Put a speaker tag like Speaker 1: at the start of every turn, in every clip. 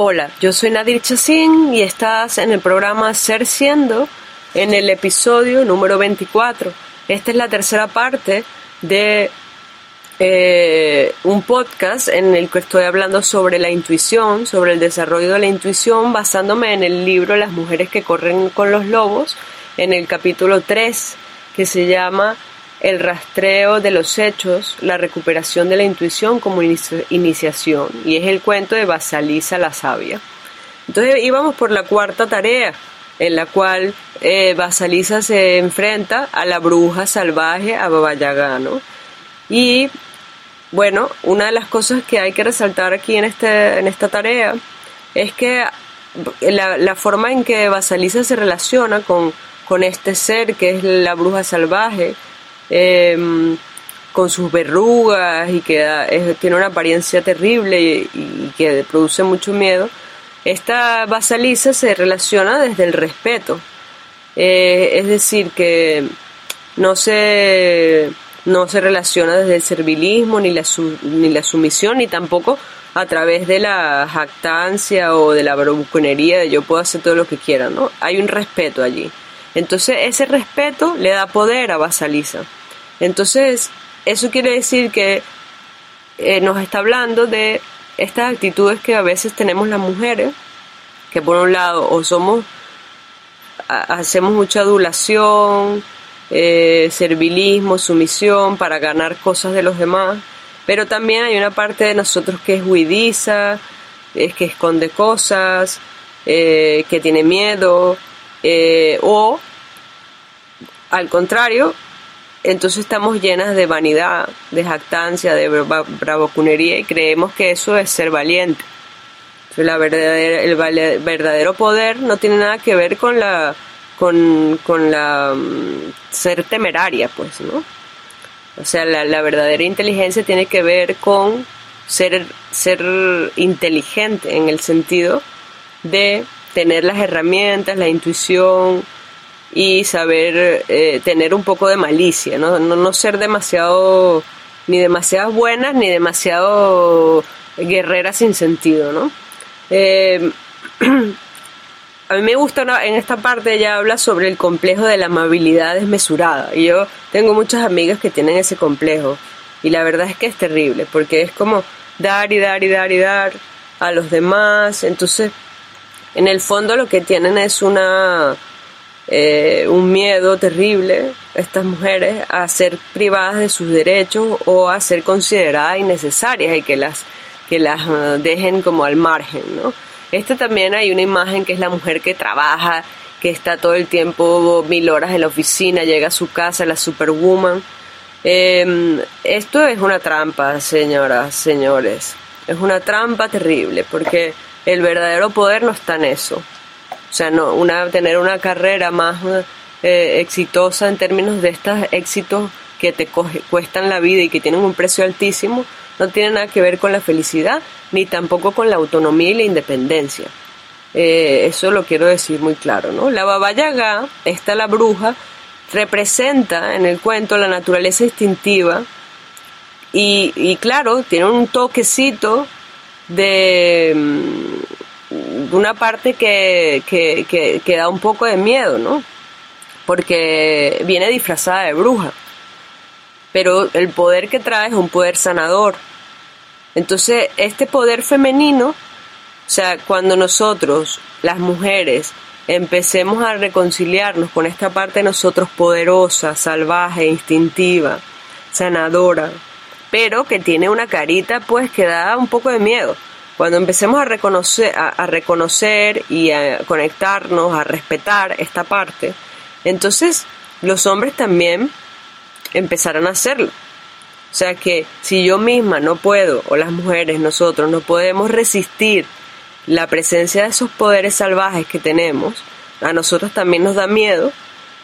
Speaker 1: Hola, yo soy Nadir Chacín y estás en el programa Ser Siendo en el episodio número 24. Esta es la tercera parte de eh, un podcast en el que estoy hablando sobre la intuición, sobre el desarrollo de la intuición, basándome en el libro Las mujeres que corren con los lobos, en el capítulo 3, que se llama el rastreo de los hechos, la recuperación de la intuición como iniciación, y es el cuento de Basalisa la sabia. Entonces íbamos por la cuarta tarea, en la cual eh, Basalisa se enfrenta a la bruja salvaje, a Baba Y bueno, una de las cosas que hay que resaltar aquí en, este, en esta tarea es que la, la forma en que Basalisa se relaciona con, con este ser que es la bruja salvaje, Em, con sus verrugas y que tiene una apariencia terrible y, que produce mucho miedo, esta basalisa se relaciona desde el respeto. Eh, es decir, que no se, no se relaciona desde el servilismo, ni la, ni la sumisión, ni tampoco a través de la jactancia o de la bravuconería de yo puedo hacer todo lo que quiera, ¿no? Hay un respeto allí. Entonces ese respeto le da poder a Basalisa. Entonces, eso quiere decir que eh, nos está hablando de estas actitudes que a veces tenemos las mujeres, que por un lado o somos, hacemos mucha adulación, eh, servilismo, sumisión para ganar cosas de los demás, pero también hay una parte de nosotros que es huidiza, es que esconde cosas, eh, que tiene miedo, o al contrario, entonces estamos llenas de vanidad, de jactancia, de bravocunería y creemos que eso es ser valiente. La verdadera, el verdadero poder no tiene nada que ver con la con, la mm, ser temeraria, pues, ¿no? O sea, la, la, verdadera inteligencia tiene que ver con ser, ser inteligente en el sentido de tener las herramientas, la intuición, y saber eh, tener un poco de malicia, ¿no? ¿no? ser demasiado, ni demasiado buenas, ni demasiado guerreras sin sentido, ¿no? Eh, a mí me gusta en esta parte ella habla sobre el complejo de la amabilidad desmesurada y yo tengo muchas amigas que tienen ese complejo y la verdad es que es terrible porque es como dar y dar y dar y dar a los demás entonces en el fondo lo que tienen es una eh, un miedo terrible estas mujeres a ser privadas de sus derechos o a ser consideradas innecesarias y que las que las uh, dejen como al margen, ¿no? También hay una imagen que es la mujer que trabaja, que está todo el tiempo mil horas en la oficina, llega a su casa, la superwoman. Em, esto es una trampa, señoras, señores. Es una trampa terrible, porque el verdadero poder no está en eso. Sea, no, una, tener una carrera más eh, exitosa en términos de estos éxitos que te cuestan la vida y que tienen un precio altísimo, no tiene nada que ver con la felicidad, ni tampoco con la autonomía y la independencia. Eh, eso lo quiero decir muy claro, ¿no? La Baba Yaga, esta la bruja, representa en el cuento la naturaleza instintiva y, y claro, tiene un toquecito de mm, una parte que, que, que, da un poco de miedo, ¿no? Porque viene disfrazada de bruja. Pero el poder que trae es un poder sanador. Entonces, este poder femenino, o sea, cuando nosotros, las mujeres, empecemos a reconciliarnos con esta parte de nosotros poderosa, salvaje, instintiva, sanadora, pero que tiene una carita pues que da un poco de miedo. Cuando empecemos a reconocer, a, reconocer y a conectarnos, a respetar esta parte, entonces los hombres también empezarán a hacerlo. O sea que si yo misma no puedo, o las mujeres, nosotros, no podemos resistir la presencia de esos poderes salvajes que tenemos, a nosotros también nos da miedo,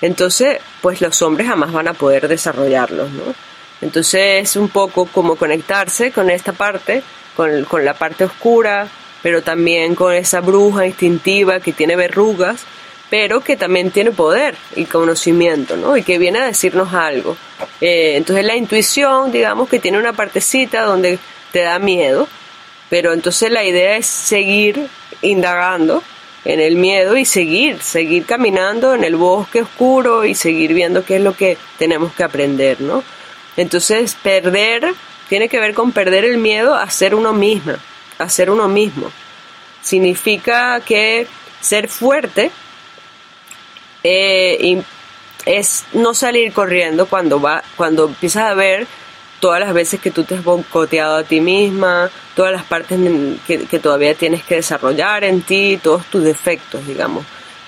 Speaker 1: entonces pues los hombres jamás van a poder desarrollarlos, ¿no? Entonces es un poco como conectarse con esta parte con, la parte oscura, pero también con esa bruja instintiva que tiene verrugas, pero que también tiene poder y conocimiento, ¿no? Y que viene a decirnos algo. Eh, entonces la intuición, digamos que tiene una partecita donde te da miedo, pero entonces la idea es seguir indagando en el miedo y seguir, seguir caminando en el bosque oscuro y seguir viendo qué es lo que tenemos que aprender, ¿no? Entonces, perder tiene que ver con perder el miedo a ser uno misma, a ser uno mismo. Significa que ser fuerte eh, es no salir corriendo cuando va, cuando empiezas a ver todas las veces que tú te has boicoteado a ti misma, todas las partes que, todavía tienes que desarrollar en ti, todos tus defectos, digamos.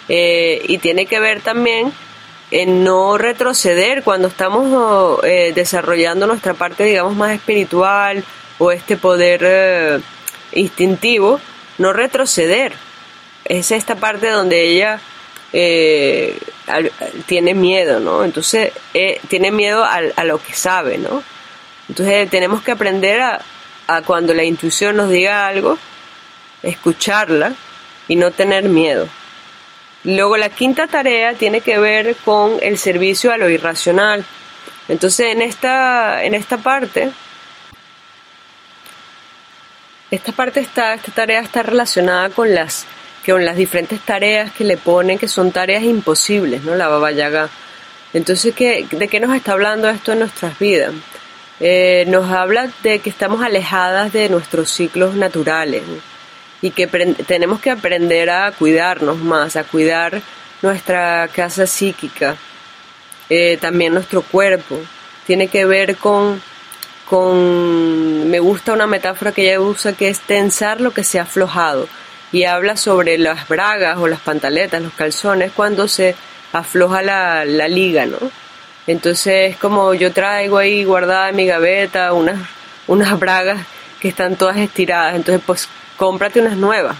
Speaker 1: Eh, y tiene que ver también en no retroceder cuando estamos eh, desarrollando nuestra parte, digamos, más espiritual o este poder eh, instintivo, no retroceder. Es esta parte donde ella tiene miedo, ¿no? Entonces, tiene miedo a, a lo que sabe, ¿no? Entonces tenemos que aprender a, cuando la intuición nos diga algo, escucharla y no tener miedo. Luego la quinta tarea tiene que ver con el servicio a lo irracional. Entonces en esta, en esta parte, esta parte está, esta tarea está relacionada con las, con las diferentes tareas que le ponen, que son tareas imposibles, ¿no? La Baba Yaga. Entonces, ¿qué, ¿de qué nos está hablando esto en nuestras vidas? Eh, nos habla de que estamos alejadas de nuestros ciclos naturales y que tenemos que aprender a cuidarnos más, a cuidar nuestra casa psíquica, eh, también nuestro cuerpo. Tiene que ver con, con, me gusta una metáfora que ella usa que es tensar lo que se ha aflojado y habla sobre las bragas o las pantaletas, los calzones, cuando se afloja la, la liga, ¿no? Entonces, como yo traigo ahí guardada en mi gaveta unas, unas bragas que están todas estiradas, entonces pues cómprate unas nuevas.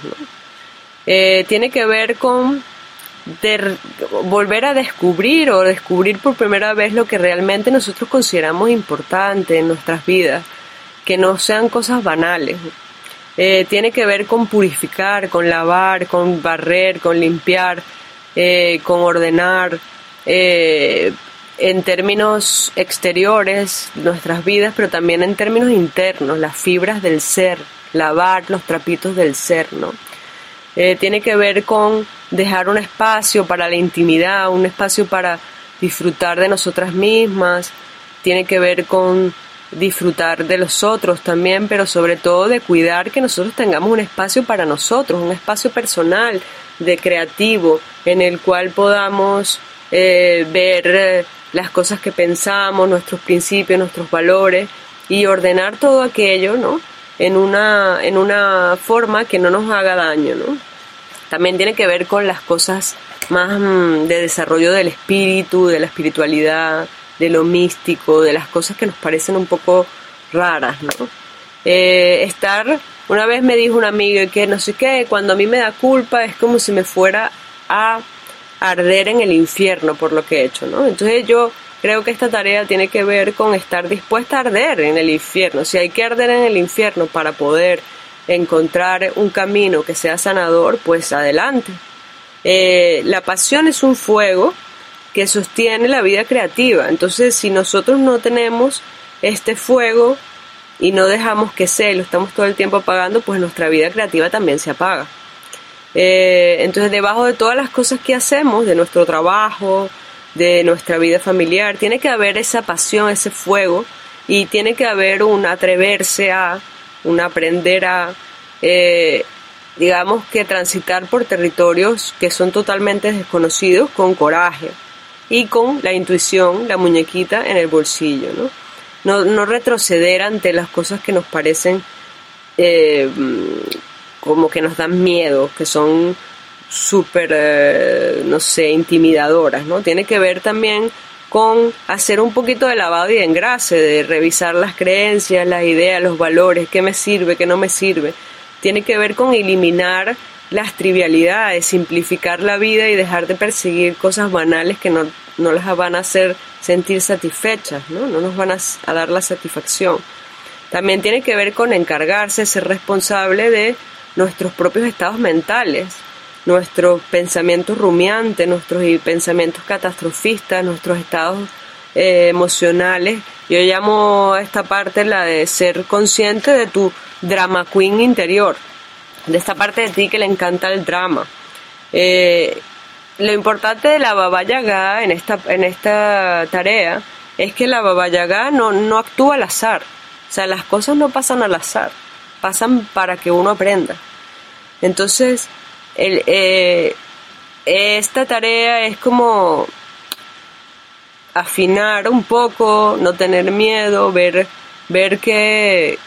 Speaker 1: Eh, tiene que ver con volver a descubrir o descubrir por primera vez lo que realmente nosotros consideramos importante en nuestras vidas, que no sean cosas banales. Eh, tiene que ver con purificar, con lavar, con barrer, con limpiar, eh, con ordenar, en términos exteriores nuestras vidas, pero también en términos internos, las fibras del ser, lavar los trapitos del ser, ¿no? Eh, tiene que ver con dejar un espacio para la intimidad, un espacio para disfrutar de nosotras mismas, tiene que ver con disfrutar de los otros también, pero sobre todo de cuidar que nosotros tengamos un espacio para nosotros, un espacio personal, de creativo, en el cual podamos eh, ver eh, las cosas que pensamos, nuestros principios, nuestros valores y ordenar todo aquello, ¿no? En una, en una forma que no nos haga daño, ¿no? También tiene que ver con las cosas más mm, de desarrollo del espíritu, de la espiritualidad, de lo místico, de las cosas que nos parecen un poco raras, ¿no? Eh, estar, una vez me dijo un amigo que no sé qué, cuando a mí me da culpa es como si me fuera a arder en el infierno por lo que he hecho, ¿no? Entonces yo creo que esta tarea tiene que ver con estar dispuesta a arder en el infierno. Si hay que arder en el infierno para poder encontrar un camino que sea sanador, pues adelante. Eh, la pasión es un fuego que sostiene la vida creativa. Entonces, si nosotros no tenemos este fuego y no dejamos que sea y lo estamos todo el tiempo apagando, pues nuestra vida creativa también se apaga. Eh, entonces, debajo de todas las cosas que hacemos, de nuestro trabajo, de nuestra vida familiar, tiene que haber esa pasión, ese fuego, y tiene que haber un atreverse a, un aprender a, eh, digamos que transitar por territorios que son totalmente desconocidos con coraje y con la intuición, la muñequita en el bolsillo, ¿no? No, no retroceder ante las cosas que nos parecen eh, como que nos dan miedo, que son súper, eh, no sé, intimidadoras, ¿no? Tiene que ver también con hacer un poquito de lavado y de engrase, de revisar las creencias, las ideas, los valores, qué me sirve, qué no me sirve. Tiene que ver con eliminar las trivialidades, simplificar la vida y dejar de perseguir cosas banales que no, no las van a hacer sentir satisfechas, ¿no? No nos van a, a dar la satisfacción. También tiene que ver con encargarse, ser responsable de nuestros propios estados mentales, nuestros pensamientos rumiantes, nuestros pensamientos catastrofistas, nuestros estados eh, emocionales. Yo llamo a esta parte la de ser consciente de tu drama queen interior. de esta parte de ti que le encanta el drama. Eh, lo importante de la Baba Yaga en esta, en esta tarea es que la Baba Yaga no, no actúa al azar. O sea, las cosas no pasan al azar, pasan para que uno aprenda. Entonces, eh, esta tarea es como afinar un poco, no tener miedo, ver, ver que,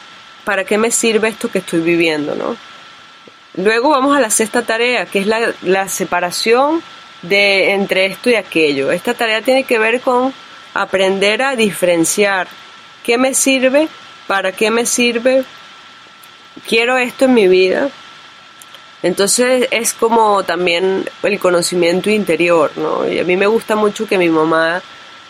Speaker 1: para qué me sirve esto que estoy viviendo, ¿no? Luego vamos a la sexta tarea, que es la, la separación de entre esto y aquello. Esta tarea tiene que ver con aprender a diferenciar qué me sirve, para qué me sirve, quiero esto en mi vida. Entonces es como también el conocimiento interior, ¿no? Y a mí me gusta mucho que mi mamá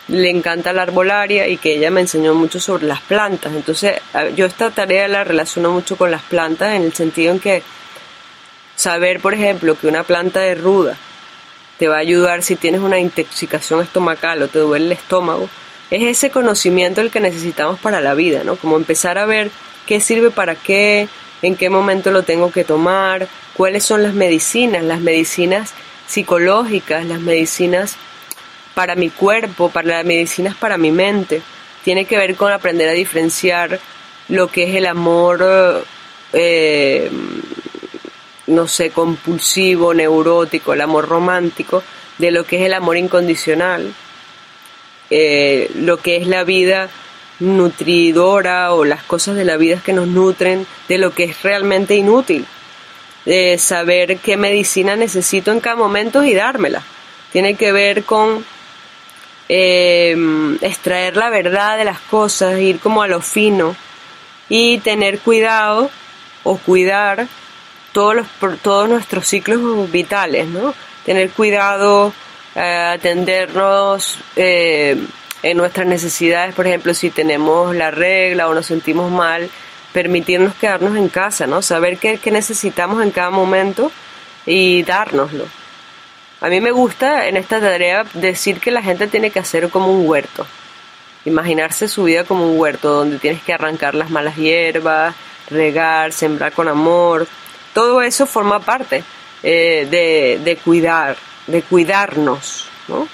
Speaker 1: le encanta la arbolaria y que ella me enseñó mucho sobre las plantas. Entonces yo esta tarea la relaciono mucho con las plantas en el sentido en que saber, por ejemplo, que una planta de ruda te va a ayudar si tienes una intoxicación estomacal o te duele el estómago, es ese conocimiento el que necesitamos para la vida, ¿no? Como empezar a ver qué sirve para qué, en qué momento lo tengo que tomar, cuáles son las medicinas, las medicinas psicológicas, las medicinas para mi cuerpo, para las medicinas para mi mente. Tiene que ver con aprender a diferenciar lo que es el amor eh, no sé, compulsivo, neurótico, el amor romántico, de lo que es el amor incondicional, eh, lo que es la vida nutridora o las cosas de la vida que nos nutren, de lo que es realmente inútil, de saber qué medicina necesito en cada momento y dármela. Tiene que ver con eh, extraer la verdad de las cosas, ir como a lo fino y tener cuidado o cuidar todos, los, todos nuestros ciclos vitales, ¿no? Tener cuidado, eh, atendernos eh, en nuestras necesidades, por ejemplo, si tenemos la regla o nos sentimos mal, permitirnos quedarnos en casa, ¿no? Saber qué, necesitamos en cada momento y dárnoslo. A mí me gusta en esta tarea decir que la gente tiene que hacer como un huerto. Imaginarse su vida como un huerto donde tienes que arrancar las malas hierbas, regar, sembrar con amor, todo eso forma parte eh, de, cuidar, de cuidarnos, ¿no?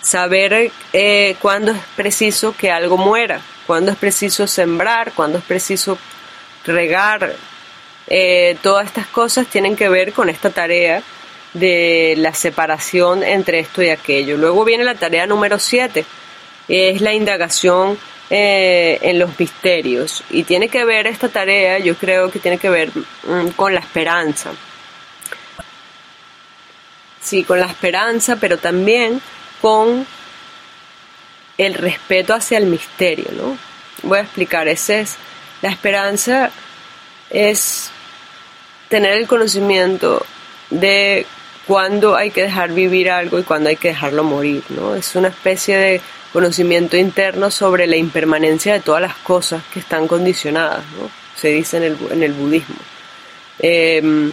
Speaker 1: Saber eh, cuándo es preciso que algo muera, cuándo es preciso sembrar, cuándo es preciso regar. Eh, todas estas cosas tienen que ver con esta tarea de la separación entre esto y aquello. Luego viene la tarea número 7, es la indagación eh, en los misterios. Y tiene que ver esta tarea, yo creo que tiene que ver mm, con la esperanza. Sí, con la esperanza, pero también con el respeto hacia el misterio, ¿no? Voy a explicar, ese es, la esperanza es tener el conocimiento de cuándo hay que dejar vivir algo y cuándo hay que dejarlo morir, ¿no? Es una especie de conocimiento interno sobre la impermanencia de todas las cosas que están condicionadas, ¿no? se dice en el, en el budismo. Em,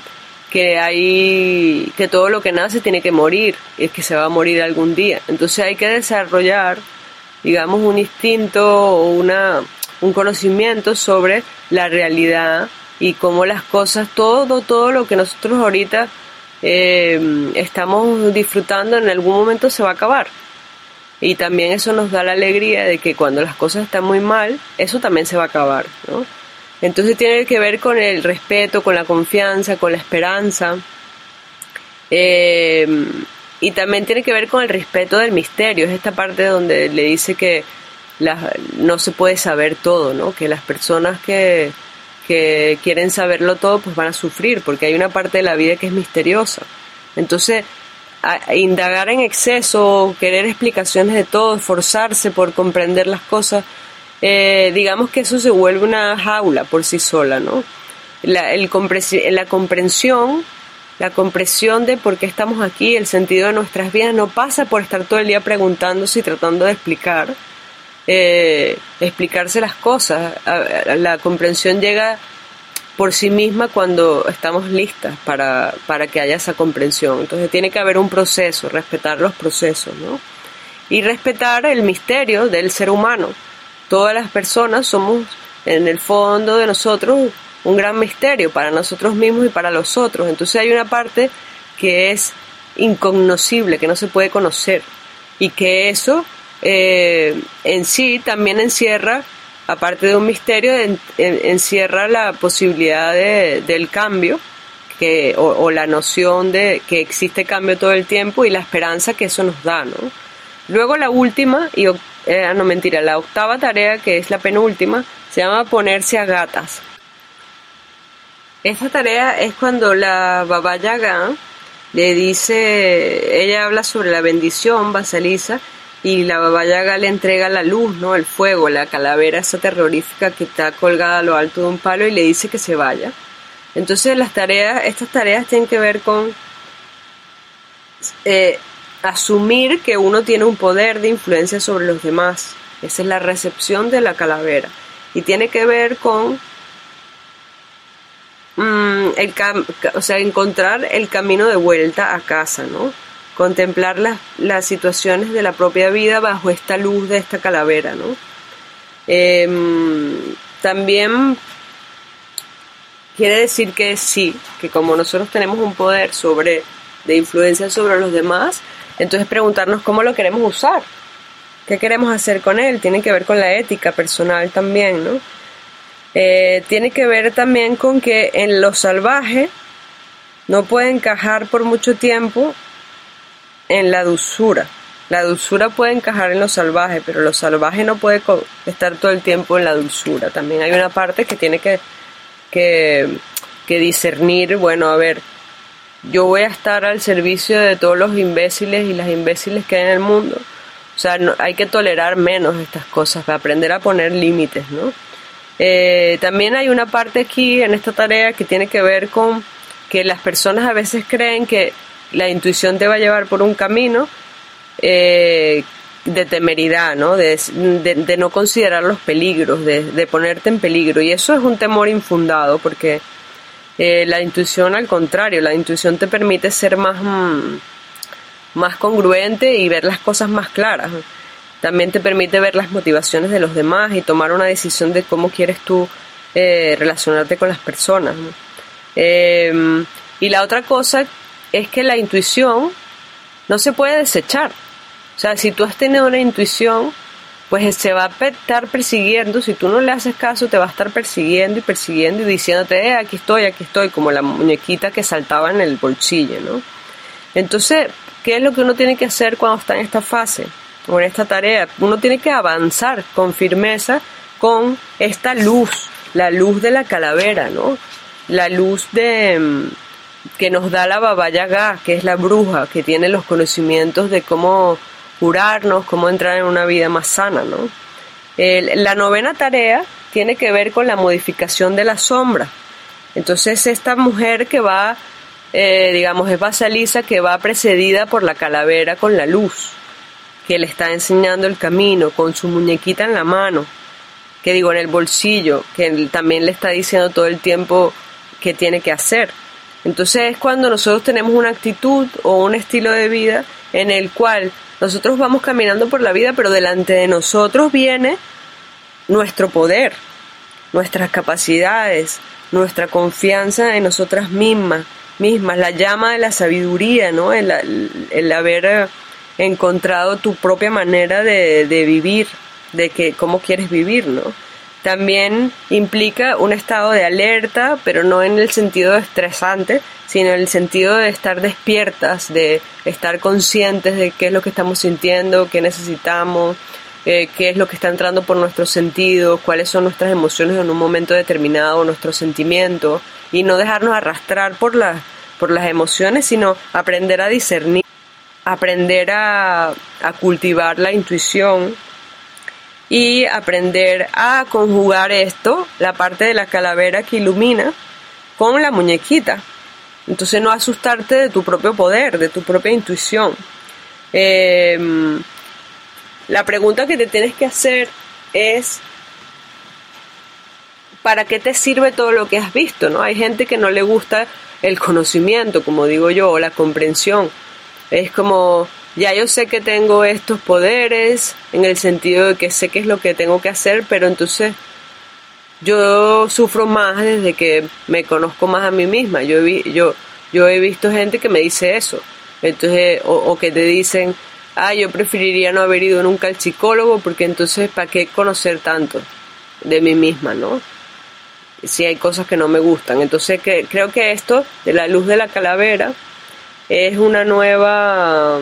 Speaker 1: que hay que todo lo que nace tiene que morir y es que se va a morir algún día entonces hay que desarrollar digamos un instinto o una un conocimiento sobre la realidad y cómo las cosas todo todo lo que nosotros ahorita em, estamos disfrutando en algún momento se va a acabar y también eso nos da la alegría de que cuando las cosas están muy mal, eso también se va a acabar, ¿no? Entonces tiene que ver con el respeto, con la confianza, con la esperanza. Eh, y también tiene que ver con el respeto del misterio. Es esta parte donde le dice que no se puede saber todo, ¿no? Que las personas que, que quieren saberlo todo, pues van a sufrir, porque hay una parte de la vida que es misteriosa. Entonces, indagar en exceso, querer explicaciones de todo, esforzarse por comprender las cosas, eh, digamos que eso se vuelve una jaula por sí sola, ¿no? La, el la comprensión, la comprensión de por qué estamos aquí, el sentido de nuestras vidas, no pasa por estar todo el día preguntándose y tratando de explicar, eh, explicarse las cosas. La comprensión llega por sí misma cuando estamos listas para, para que haya esa comprensión. Entonces tiene que haber un proceso, respetar los procesos, ¿no? Y respetar el misterio del ser humano. Todas las personas somos, en el fondo de nosotros, un gran misterio para nosotros mismos y para los otros. Entonces hay una parte que es incognoscible, que no se puede conocer y que eso eh, en sí también encierra, aparte de un misterio, encierra la posibilidad de, del cambio o, la noción de que existe cambio todo el tiempo y la esperanza que eso nos da. ¿no? Luego la última, y eh, no mentira, la octava tarea, que es la penúltima, se llama ponerse a gatas. Esta tarea es cuando la Baba Yaga le dice, ella habla sobre la bendición, Basaliza, y la Baba Yaga le entrega la luz, ¿no? El fuego, la calavera esa terrorífica que está colgada a lo alto de un palo y le dice que se vaya. Entonces las tareas, estas tareas tienen que ver con eh, asumir que uno tiene un poder de influencia sobre los demás. Esa es la recepción de la calavera. Y tiene que ver con mm, el o sea, encontrar el camino de vuelta a casa, ¿no? Contemplar las, las situaciones de la propia vida bajo esta luz de esta calavera, ¿no? Em, también quiere decir que sí, que como nosotros tenemos un poder sobre de influencia sobre los demás, entonces preguntarnos cómo lo queremos usar, qué queremos hacer con él, tiene que ver con la ética personal también, ¿no? Eh, tiene que ver también con que en lo salvaje no puede encajar por mucho tiempo en la dulzura. La dulzura puede encajar en lo salvaje, pero lo salvaje no puede estar todo el tiempo en la dulzura. También hay una parte que tiene que, que, discernir, bueno, a ver, yo voy a estar al servicio de todos los imbéciles y las imbéciles que hay en el mundo. O sea, hay que tolerar menos estas cosas, aprender a poner límites, ¿no? Eh, también hay una parte aquí en esta tarea que tiene que ver con que las personas a veces creen que la intuición te va a llevar por un camino eh, de temeridad, ¿no? De, no considerar los peligros, de, de ponerte en peligro. Y eso es un temor infundado porque eh, la intuición, al contrario, la intuición te permite ser más, mm, más congruente y ver las cosas más claras. También te permite ver las motivaciones de los demás y tomar una decisión de cómo quieres tú eh, relacionarte con las personas. Em, y la otra cosa es que la intuición no se puede desechar. O sea, si tú has tenido una intuición, pues se va a estar persiguiendo, si tú no le haces caso, te va a estar persiguiendo y persiguiendo y diciéndote, eh, aquí estoy, aquí estoy, como la muñequita que saltaba en el bolsillo, ¿no? Entonces, ¿qué es lo que uno tiene que hacer cuando está en esta fase en esta tarea? Uno tiene que avanzar con firmeza con esta luz, la luz de la calavera, ¿no? La luz de mm, que nos da la Baba Yaga, que es la bruja, que tiene los conocimientos de cómo curarnos, cómo entrar en una vida más sana, ¿no? la novena tarea tiene que ver con la modificación de la sombra. Entonces esta mujer que va, eh, digamos, es Basalisa, que va precedida por la calavera con la luz, que le está enseñando el camino, con su muñequita en la mano, que digo, en el bolsillo, que también le está diciendo todo el tiempo qué tiene que hacer. Entonces es cuando nosotros tenemos una actitud o un estilo de vida en el cual nosotros vamos caminando por la vida, pero delante de nosotros viene nuestro poder, nuestras capacidades, nuestra confianza en nosotras mismas, mismas, la llama de la sabiduría, ¿no? El, haber eh, encontrado tu propia manera de, de, vivir, de que cómo quieres vivir, ¿no? También implica un estado de alerta, pero no en el sentido estresante, sino en el sentido de estar despiertas, de estar conscientes de qué es lo que estamos sintiendo, qué necesitamos, eh, qué es lo que está entrando por nuestros sentidos, cuáles son nuestras emociones en un momento determinado, nuestros sentimientos, y no dejarnos arrastrar por, por las emociones, sino aprender a discernir, aprender a, a cultivar la intuición y aprender a conjugar esto, la parte de la calavera que ilumina, con la muñequita entonces no asustarte de tu propio poder, de tu propia intuición. Em, la pregunta que te tienes que hacer es, ¿para qué te sirve todo lo que has visto? ¿no? Hay gente que no le gusta el conocimiento, como digo yo, o la comprensión. Es como, ya yo sé que tengo estos poderes, en el sentido de que sé qué es lo que tengo que hacer, pero entonces yo sufro más desde que me conozco más a mí misma. Yo he, yo, yo he visto gente que me dice eso. Entonces, o, o que te dicen, ah, yo preferiría no haber ido nunca al psicólogo porque entonces, ¿para qué conocer tanto de mí misma, no? Si hay cosas que no me gustan. Entonces, que, creo que esto de la luz de la calavera es una nueva.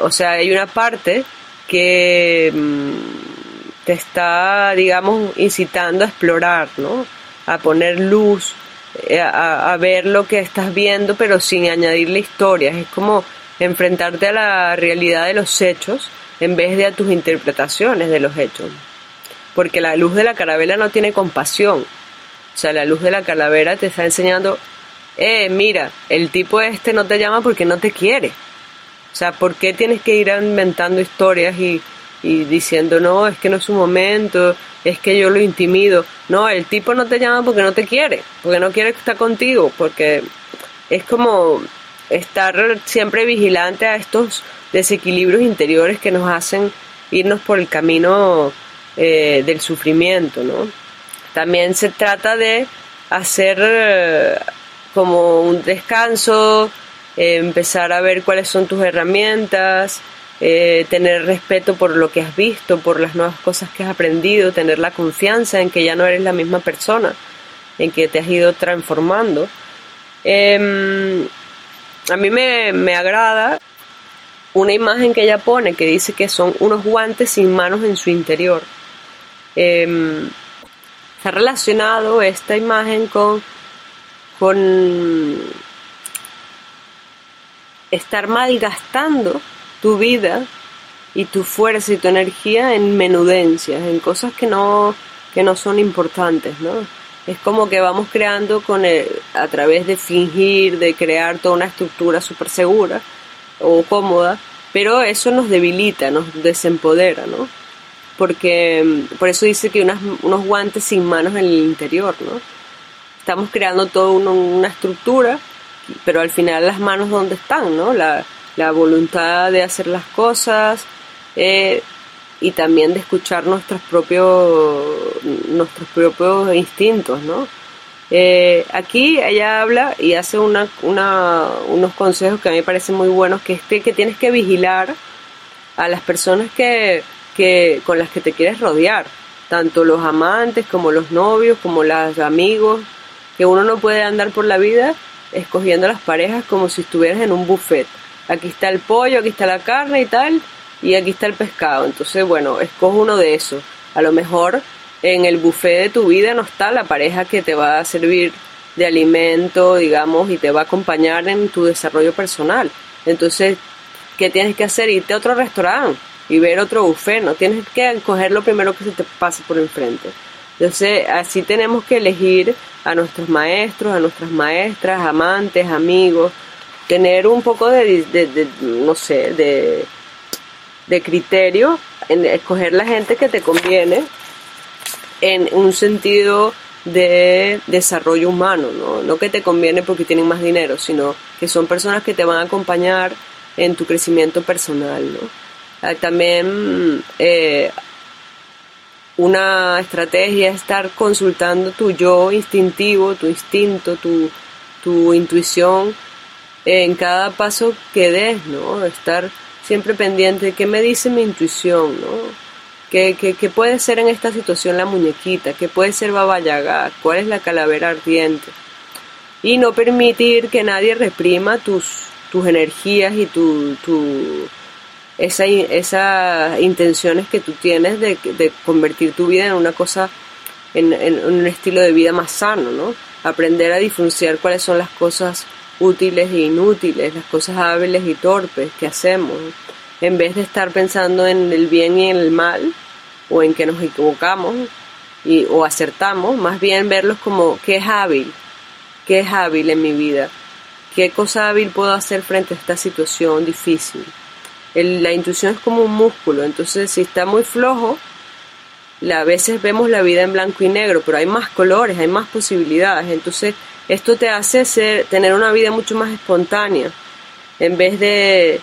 Speaker 1: O sea, hay una parte que mm, te está, digamos, incitando a explorar, ¿no? A poner luz, eh, a, ver lo que estás viendo, pero sin añadirle historias. Es como enfrentarte a la realidad de los hechos en vez de a tus interpretaciones de los hechos. Porque la luz de la calavera no tiene compasión. O sea, la luz de la calavera te está enseñando, eh, mira, el tipo este no te llama porque no te quiere. O sea, ¿por qué tienes que ir inventando historias y, y diciendo, no, es que no es su momento, es que yo lo intimido? No, el tipo no te llama porque no te quiere, porque no quiere estar contigo, porque es como estar siempre vigilante a estos desequilibrios interiores que nos hacen irnos por el camino eh, del sufrimiento, ¿no? También se trata de hacer eh, como un descanso, eh, empezar a ver cuáles son tus herramientas, tener respeto por lo que has visto, por las nuevas cosas que has aprendido, tener la confianza en que ya no eres la misma persona, en que te has ido transformando. Em, a mí me, me agrada una imagen que ella pone que dice que son unos guantes sin manos en su interior. Eh, está relacionado esta imagen con, con estar malgastando tu vida y tu fuerza y tu energía en menudencias, en cosas que no, que no son importantes, ¿no? es como que vamos creando con a través de fingir, de crear toda una estructura súper segura o cómoda, pero eso nos debilita, nos desempodera, ¿no? Porque mm, por eso dice que unos guantes sin manos en el interior, ¿no? Estamos creando toda una, estructura, pero al final las manos dónde están, ¿no? La, la voluntad de hacer las cosas, eh, y también de escuchar nuestros propios, nuestros propios instintos, ¿no? Eh, aquí ella habla y hace una, una, unos consejos que a mí me parecen muy buenos, que es que, tienes que vigilar a las personas que, que, con las que te quieres rodear, tanto los amantes como los novios, como los amigos, que uno no puede andar por la vida escogiendo las parejas como si estuvieras en un buffet. Aquí está el pollo, aquí está la carne y tal, y aquí está el pescado. Entonces, bueno, escoge uno de esos. A lo mejor en el buffet de tu vida no está la pareja que te va a servir de alimento, digamos, y te va a acompañar en tu desarrollo personal. Entonces, ¿qué tienes que hacer? Irte a otro restaurante y ver otro buffet, no tienes que coger lo primero que se te pase por enfrente. Entonces, así tenemos que elegir a nuestros maestros, a nuestras maestras, amantes, amigos, tener un poco de, de no sé, de, de criterio en escoger la gente que te conviene en un sentido de desarrollo humano, ¿no? no que te conviene porque tienen más dinero, sino que son personas que te van a acompañar en tu crecimiento personal. ¿no? Ah, también eh, una estrategia es estar consultando tu yo instintivo, tu instinto, tu, tu intuición en cada paso que des, ¿no? Estar siempre pendiente de qué me dice mi intuición, ¿no? ¿Qué, puede ser en esta situación la muñequita? ¿Qué puede ser Baba Yaga? ¿Cuál es la calavera ardiente? Y no permitir que nadie reprima tus, tus energías y tu, tu, esa, esas intenciones que tú tienes de, de, convertir tu vida en una cosa, en, en un estilo de vida más sano, ¿no? Aprender a diferenciar cuáles son las cosas útiles e inútiles, las cosas hábiles y torpes que hacemos, en vez de estar pensando en el bien y en el mal, o en que nos equivocamos y, o acertamos, más bien verlos como qué es hábil, qué es hábil en mi vida, qué cosa hábil puedo hacer frente a esta situación difícil. La intuición es como un músculo, entonces si está muy flojo, a veces vemos la vida en blanco y negro, pero hay más colores, hay más posibilidades, entonces esto te hace ser, tener una vida mucho más espontánea. En vez de,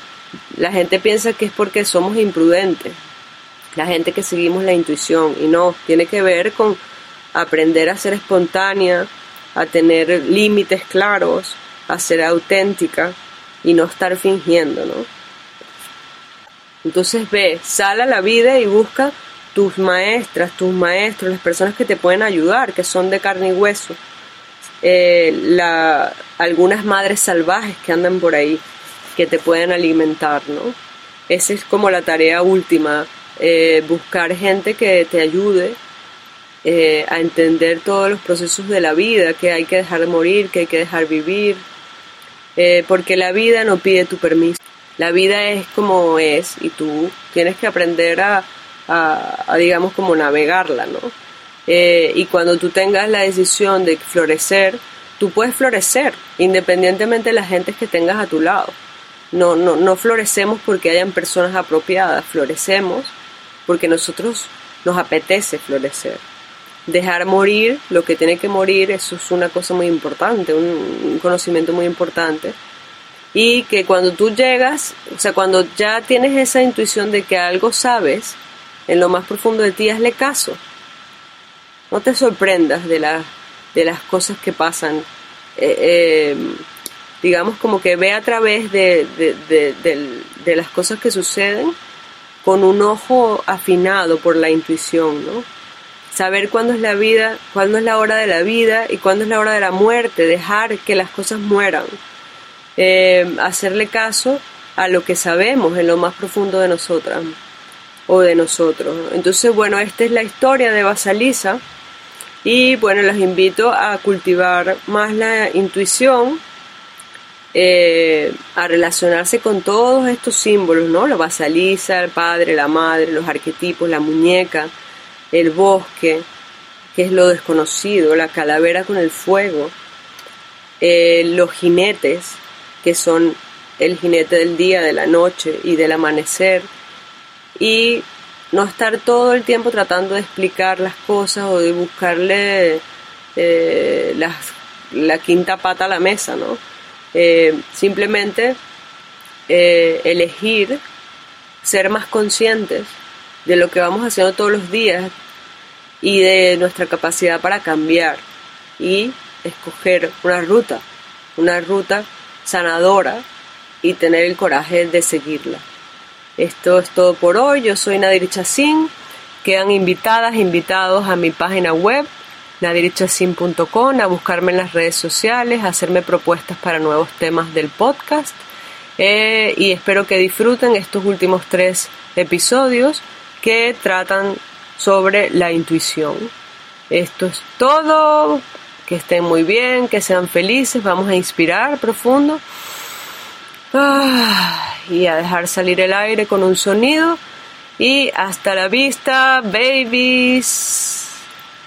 Speaker 1: la gente piensa que es porque somos imprudentes. la gente que seguimos la intuición y no, tiene que ver con aprender a ser espontánea, a tener límites claros, a ser auténtica y no estar fingiendo, ¿no? Entonces ve, sal a la vida y busca tus maestras, tus maestros, las personas que te pueden ayudar, que son de carne y hueso. Eh, la, algunas madres salvajes que andan por ahí, que te pueden alimentar, ¿no? Esa es como la tarea última, eh, buscar gente que te ayude eh, a entender todos los procesos de la vida, que hay que dejar de morir, que hay que dejar vivir, porque la vida no pide tu permiso. La vida es como es y tú tienes que aprender a, a, digamos, como navegarla, ¿no? Eh, y cuando tú tengas la decisión de florecer, tú puedes florecer independientemente de las gentes que tengas a tu lado. No, no, no florecemos porque hayan personas apropiadas, florecemos porque nosotros nos apetece florecer. Dejar morir lo que tiene que morir, eso es una cosa muy importante, un conocimiento muy importante. Y que cuando tú llegas, o sea, cuando ya tienes esa intuición de que algo sabes, en lo más profundo de ti, hazle caso. No te sorprendas de, de las cosas que pasan. Eh, eh, digamos como que ve a través de, de, las cosas que suceden con un ojo afinado por la intuición, ¿no? Saber cuándo es la vida, cuándo es la hora de la vida y cuándo es la hora de la muerte, dejar que las cosas mueran, eh, hacerle caso a lo que sabemos en lo más profundo de nosotras o de nosotros. Entonces, bueno, esta es la historia de Basalisa y bueno, los invito a cultivar más la intuición, eh, a relacionarse con todos estos símbolos, ¿no? La Basalisa, el padre, la madre, los arquetipos, la muñeca, el bosque, que es lo desconocido, la calavera con el fuego, eh, los jinetes, que son el jinete del día, de la noche y del amanecer, y no estar todo el tiempo tratando de explicar las cosas o de buscarle eh, la quinta pata a la mesa, ¿no? Eh, simplemente eh, elegir ser más conscientes de lo que vamos haciendo todos los días y de nuestra capacidad para cambiar y escoger una ruta, una ruta sanadora y tener el coraje de seguirla. Esto es todo por hoy. Yo soy Nadir Chacín. Quedan invitadas, invitados a mi página web nadirichacin.com, a buscarme en las redes sociales, a hacerme propuestas para nuevos temas del podcast. Eh, y espero que disfruten estos últimos tres episodios que tratan sobre la intuición. Esto es todo. Que estén muy bien, que sean felices. Vamos a inspirar profundo. Ah, y a dejar salir el aire con un sonido. Y hasta la vista, babies.